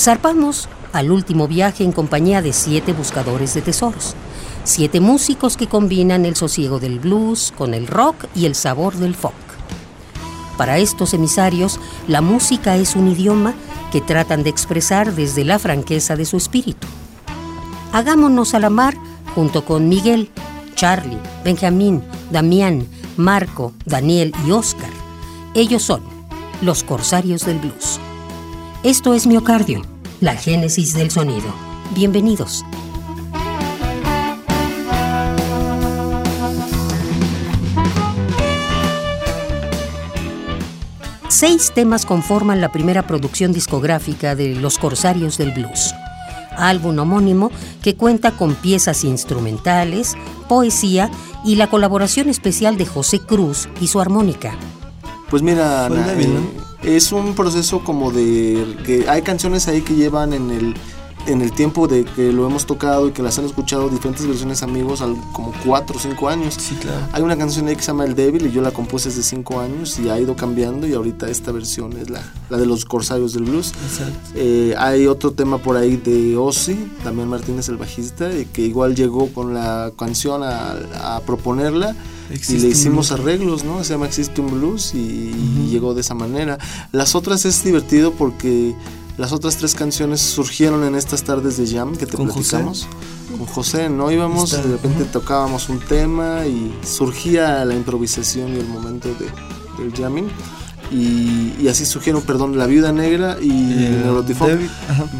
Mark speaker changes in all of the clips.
Speaker 1: Zarpamos al último viaje en compañía de siete buscadores de tesoros, siete músicos que combinan el sosiego del blues con el rock y el sabor del folk. Para estos emisarios, la música es un idioma que tratan de expresar desde la franqueza de su espíritu. Hagámonos a la mar junto con Miguel, Charlie, Benjamín, Damián, Marco, Daniel y Oscar. Ellos son los corsarios del blues. Esto es Miocardio, la génesis del sonido. Bienvenidos. Seis temas conforman la primera producción discográfica de Los Corsarios del Blues, álbum homónimo que cuenta con piezas instrumentales, poesía y la colaboración especial de José Cruz y su armónica.
Speaker 2: Pues mira, Ana, eh, es un proceso como de que hay canciones ahí que llevan en el en el tiempo de que lo hemos tocado y que las han escuchado diferentes versiones amigos al, como cuatro o cinco años.
Speaker 3: Sí, claro.
Speaker 2: Hay una canción ahí que se llama El Débil y yo la compuse desde cinco años y ha ido cambiando y ahorita esta versión es la, la de los Corsarios del Blues.
Speaker 3: Exacto.
Speaker 2: Eh, hay otro tema por ahí de Ozzy, también Martínez el bajista, y que igual llegó con la canción a, a proponerla. Y le hicimos arreglos, ¿no? Se llama Existe un Blues y, y llegó de esa manera. Las otras es divertido porque las otras tres canciones surgieron en estas tardes de jam que te
Speaker 3: ¿Con
Speaker 2: platicamos. Con José, ¿no? Íbamos,
Speaker 3: Está-
Speaker 2: de repente tocábamos un tema y surgía la improvisación y el momento de, del jamming. Y, y así surgieron, perdón, La Viuda Negra y
Speaker 3: Eh.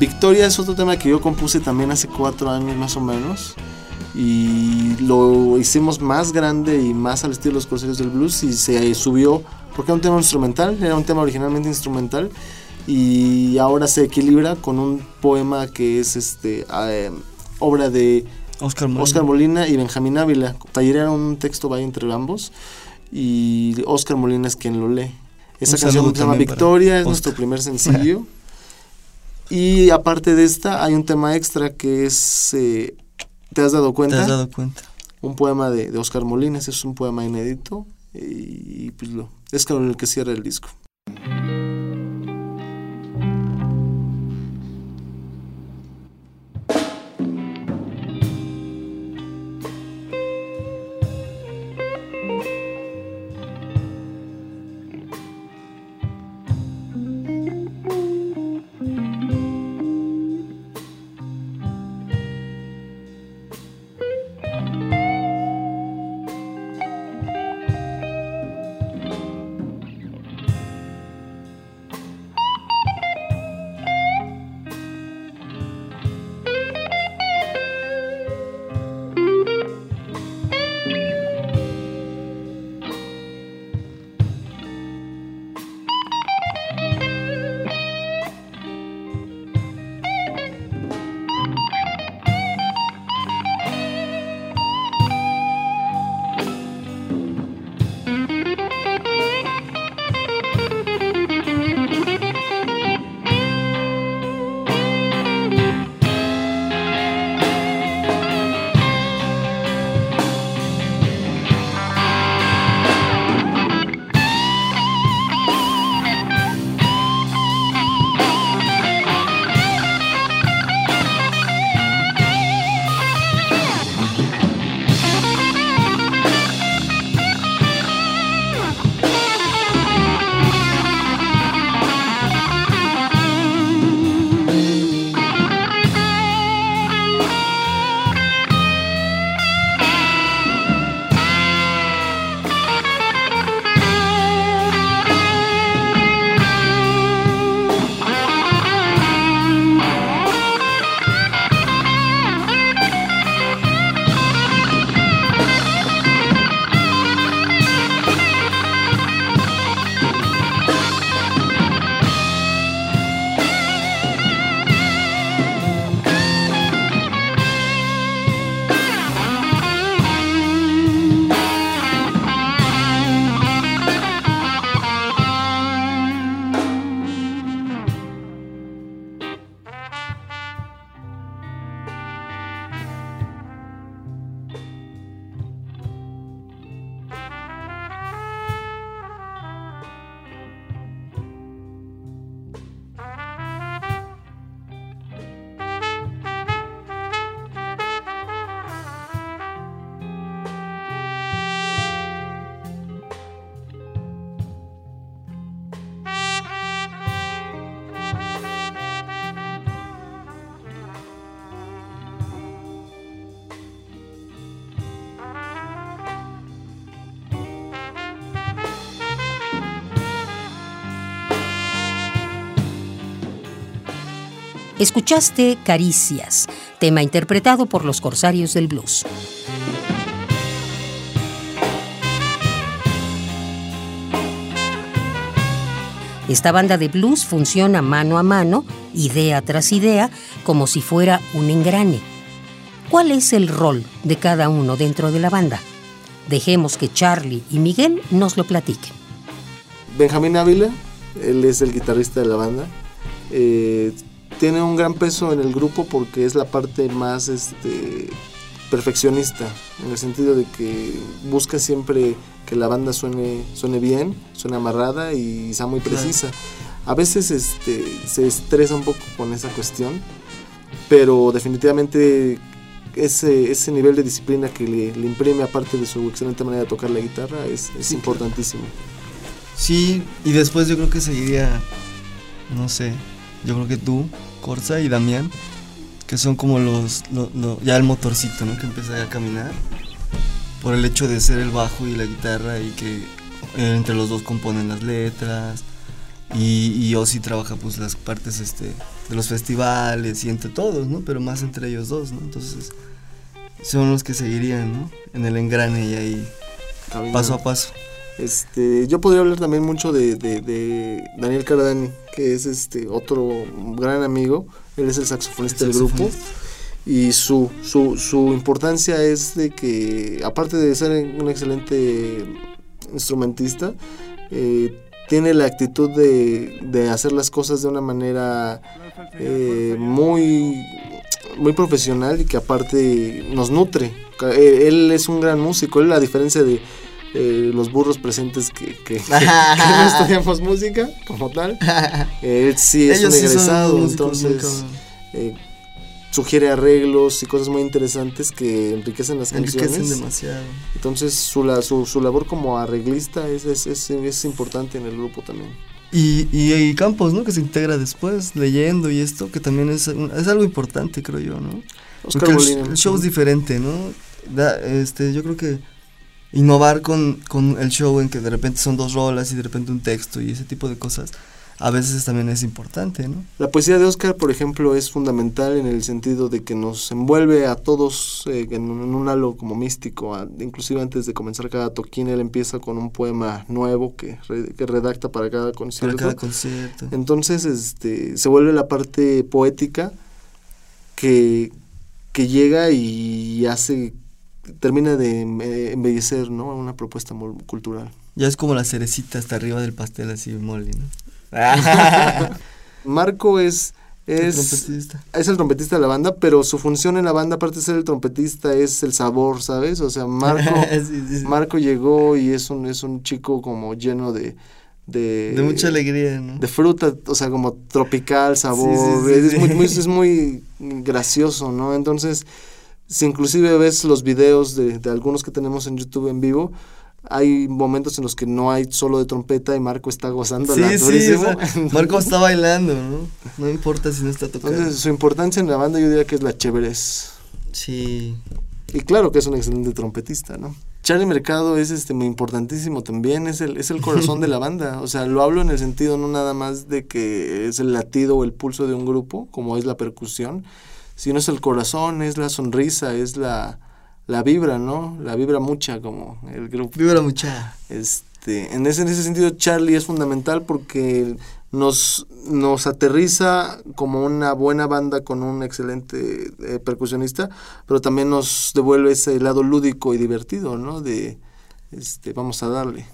Speaker 2: Victoria es otro tema que yo compuse también hace cuatro años más o menos. Y lo hicimos más grande y más al estilo de los Corsarios del Blues y se subió, porque era un tema instrumental, era un tema originalmente instrumental y ahora se equilibra con un poema que es este eh, obra de
Speaker 3: Oscar Molina.
Speaker 2: Oscar Molina y Benjamín Ávila. Tallerearon un texto vaya entre ambos y Oscar Molina es quien lo lee. Esa
Speaker 3: Un
Speaker 2: canción se llama Victoria, es
Speaker 3: Oscar.
Speaker 2: nuestro primer sencillo. y aparte de esta, hay un tema extra que es eh, ¿Te has dado
Speaker 3: ¿Te
Speaker 2: cuenta?
Speaker 3: has dado cuenta?
Speaker 2: Un poema de, de Oscar Molina, ese es un poema inédito y, pues lo, es con el que cierra el disco.
Speaker 1: Escuchaste Caricias, tema interpretado por los Corsarios del Blues. Esta banda de blues funciona mano a mano, idea tras idea, como si fuera un engrane. ¿Cuál es el rol de cada uno dentro de la banda? Dejemos que Charlie y Miguel nos lo platiquen.
Speaker 2: Benjamín Ávila, él es el guitarrista de la banda. Eh, tiene un gran peso en el grupo porque es la parte más este, perfeccionista, en el sentido de que busca siempre que la banda suene, suene bien, suene amarrada y sea muy precisa. A veces este, se estresa un poco con esa cuestión, pero definitivamente ese, ese nivel de disciplina que le, imprime, aparte de su excelente manera de tocar la guitarra, es, es importantísimo.
Speaker 3: Sí, y después yo creo que seguiría, no sé, yo creo que tú, Corsa y Damián, que son como los, ya el motorcito, ¿no? Que empieza a caminar por el hecho de ser el bajo y la guitarra y que eh, entre los dos componen las letras y, y Ozzy trabaja pues las partes este, de los festivales y entre todos, ¿no? Pero más entre ellos dos, ¿no? Entonces son los que seguirían, ¿no? En el engrane y ahí paso a paso.
Speaker 2: Este, yo podría hablar también mucho de, de, Daniel Cardani, que es este otro gran amigo. Él es el saxofonista del grupo y su, su, su, importancia es de que, aparte de ser un excelente instrumentista, eh, tiene la actitud de, de, hacer las cosas de una manera eh, muy, muy profesional y que aparte nos nutre. Eh, él es un gran músico, él a diferencia de los burros presentes que, que, no estudiamos música como tal, él sí es un egresado, entonces sugiere arreglos y cosas muy interesantes que enriquecen las
Speaker 3: enriquecen canciones. demasiado.
Speaker 2: Entonces su, la, su, su, labor como arreglista es, es, es, es, importante en el grupo también.
Speaker 3: Y, y, Campos, ¿no? Que se integra después, leyendo y esto, que también es, es algo importante, creo yo, ¿no? Porque el, show es diferente, ¿no? Da, este, yo creo que innovar con, con el show en que de repente son dos rolas y de repente un texto y ese tipo de cosas a veces también es importante, ¿no?
Speaker 2: La poesía de Oscar, por ejemplo, es fundamental en el sentido de que nos envuelve a todos eh, en, un, halo como místico, inclusive antes de comenzar cada toquín, él empieza con un poema nuevo que, que redacta para cada concierto.
Speaker 3: Para cada concierto.
Speaker 2: Entonces, este, se vuelve la parte poética que, que llega y hace termina de embellecer ¿no? una propuesta cultural.
Speaker 3: Ya es como la cerecita hasta arriba del pastel así molly, ¿no?
Speaker 2: Marco es es el, es el trompetista de la banda, pero su función en la banda, aparte de ser el trompetista, es el sabor, ¿sabes? O sea, Marco, Marco llegó y es un, es un chico como lleno de, de...
Speaker 3: De mucha alegría, ¿no?
Speaker 2: De fruta, o sea, como tropical, sabor, es, muy, muy, es muy gracioso, ¿no? Entonces, si inclusive ves los videos de, de algunos que tenemos en YouTube en vivo, hay momentos en los que no hay solo de trompeta y Marco está gozando
Speaker 3: sí, sí, Marco está bailando, ¿no? No importa si no está tocando.
Speaker 2: Entonces, su importancia en la banda yo diría que es la chéveres.
Speaker 3: Sí.
Speaker 2: Y claro que es un excelente trompetista, ¿no? Charlie Mercado es este muy importantísimo también, es el, es el corazón de la banda. O sea, lo hablo en el sentido no nada más de que es el latido o el pulso de un grupo, como es la percusión, sino es el corazón, es la sonrisa, es la la vibra, ¿no? La vibra mucha como el grupo.
Speaker 3: Vibra mucha.
Speaker 2: Este, en ese, en ese sentido Charlie es fundamental porque nos, nos aterriza como una buena banda con un excelente eh, percusionista, pero también nos devuelve ese lado lúdico y divertido, ¿no? De, este, vamos a darle.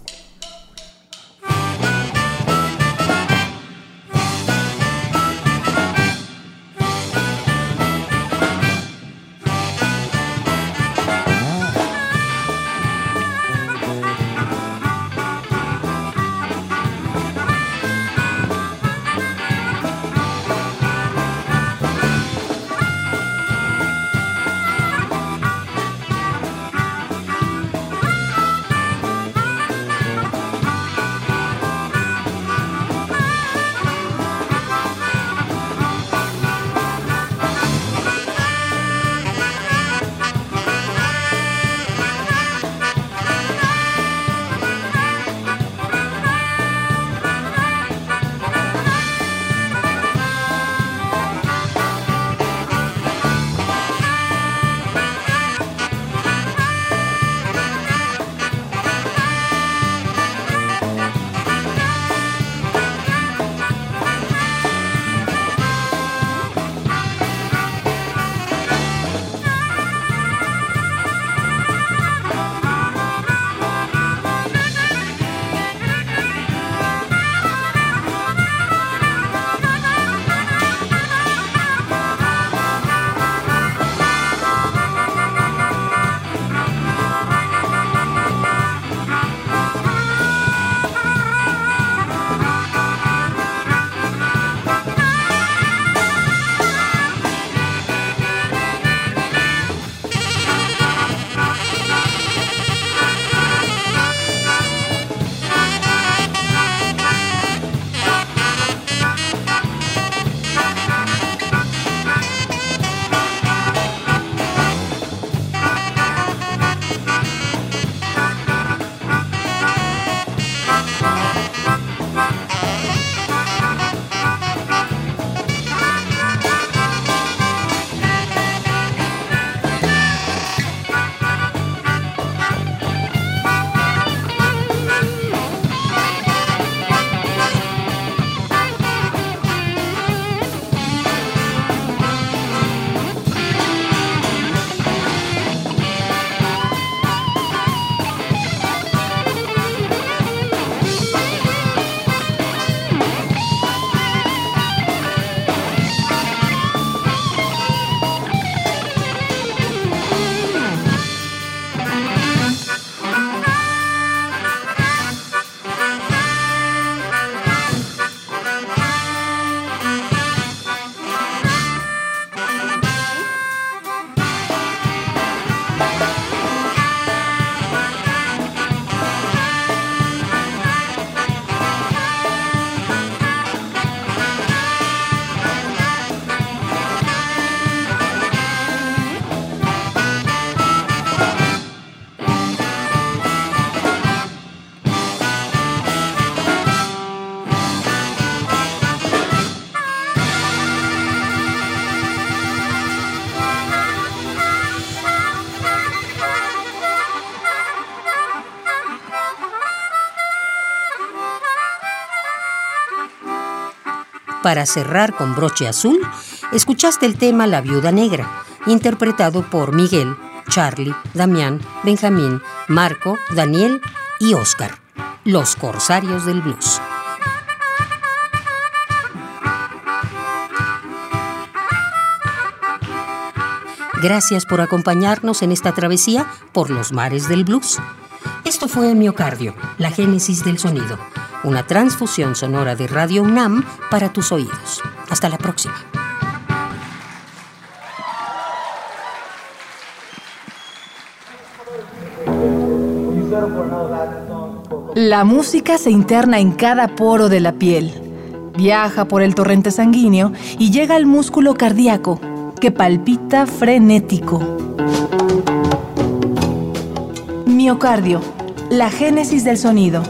Speaker 1: Para cerrar con broche azul, escuchaste el tema La Viuda Negra, interpretado por Miguel, Charlie, Damián, Benjamín, Marco, Daniel y Oscar, los corsarios del blues. Gracias por acompañarnos en esta travesía por los mares del blues. Esto fue Miocardio, la génesis del sonido, una transfusión sonora de Radio UNAM para tus oídos. Hasta la próxima.
Speaker 4: La música se interna en cada poro de la piel, viaja por el torrente sanguíneo y llega al músculo cardíaco que palpita frenético. Miocardio, la génesis del sonido.